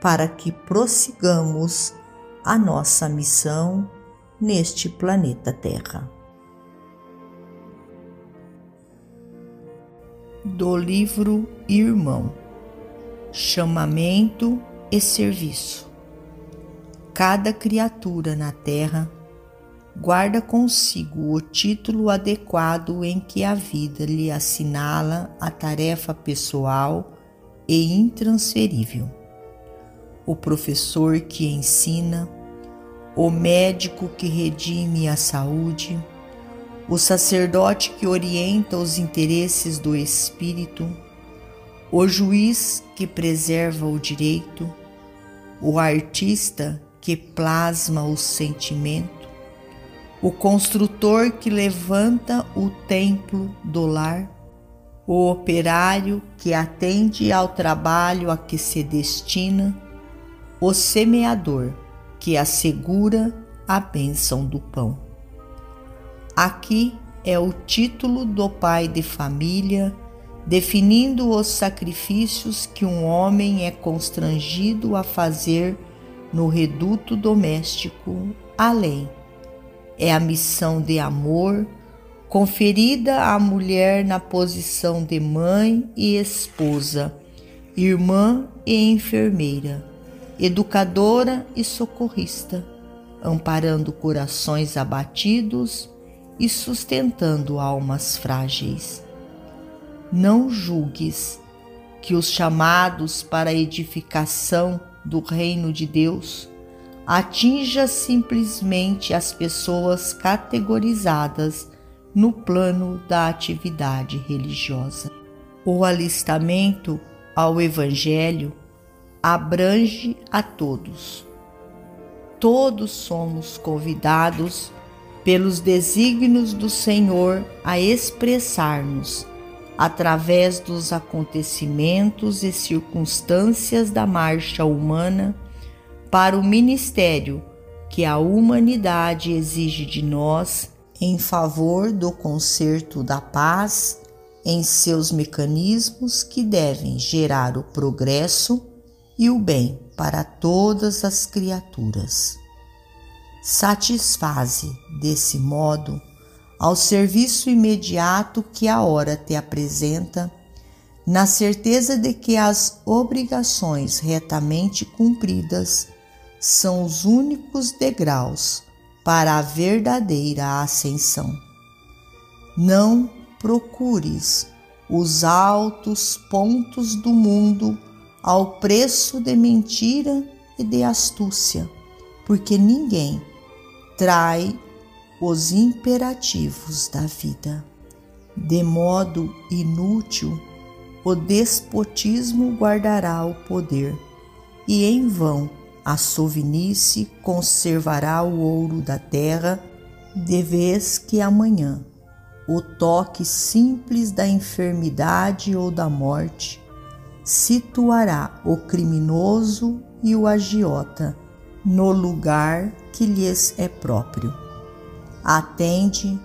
para que prossigamos a nossa missão neste planeta Terra. Do livro Irmão Chamamento e Serviço. Cada criatura na Terra guarda consigo o título adequado em que a vida lhe assinala a tarefa pessoal e intransferível o professor que ensina, o médico que redime a saúde, o sacerdote que orienta os interesses do espírito, o juiz que preserva o direito, o artista que plasma o sentimento, o construtor que levanta o templo do lar, o operário que atende ao trabalho a que se destina o semeador que assegura a bênção do pão. Aqui é o título do pai de família definindo os sacrifícios que um homem é constrangido a fazer no reduto doméstico, além. É a missão de amor conferida à mulher na posição de mãe e esposa, irmã e enfermeira educadora e socorrista, amparando corações abatidos e sustentando almas frágeis. Não julgues que os chamados para a edificação do reino de Deus atinja simplesmente as pessoas categorizadas no plano da atividade religiosa. O alistamento ao Evangelho abrange a todos. Todos somos convidados pelos desígnios do Senhor a expressar-nos, através dos acontecimentos e circunstâncias da marcha humana, para o ministério que a humanidade exige de nós em favor do conserto da paz em seus mecanismos que devem gerar o progresso e o bem para todas as criaturas. Satisfaze, desse modo, ao serviço imediato que a hora te apresenta, na certeza de que as obrigações retamente cumpridas são os únicos degraus para a verdadeira ascensão. Não procures os altos pontos do mundo ao preço de mentira e de astúcia, porque ninguém trai os imperativos da vida. De modo inútil, o despotismo guardará o poder, e em vão a sovinice conservará o ouro da terra, de vez que amanhã o toque simples da enfermidade ou da morte situará o criminoso e o agiota no lugar que lhes é próprio. Atende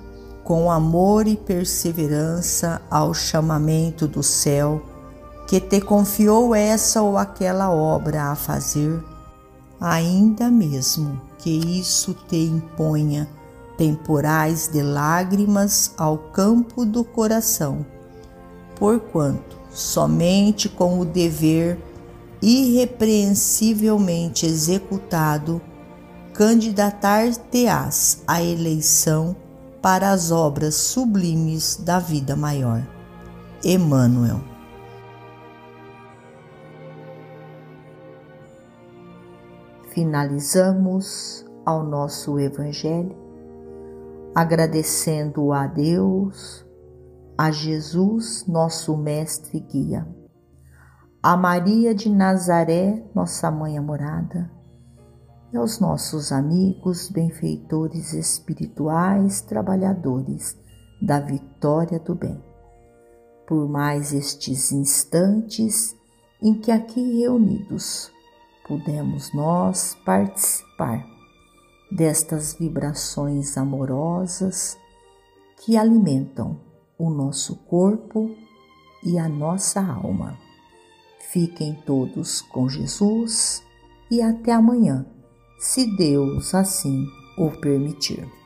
com amor e perseverança ao chamamento do céu que te confiou essa ou aquela obra a fazer, ainda mesmo que isso te imponha temporais de lágrimas ao campo do coração, porquanto somente com o dever irrepreensivelmente executado candidatar-te-ás à eleição para as obras sublimes da vida maior. Emmanuel. Finalizamos ao nosso Evangelho agradecendo a Deus, a Jesus, nosso Mestre e Guia, a Maria de Nazaré, nossa mãe amorada, e aos nossos amigos, benfeitores espirituais, trabalhadores da vitória do bem. Por mais estes instantes em que aqui reunidos pudemos nós participar destas vibrações amorosas que alimentam o nosso corpo e a nossa alma. Fiquem todos com Jesus e até amanhã se Deus assim o permitir.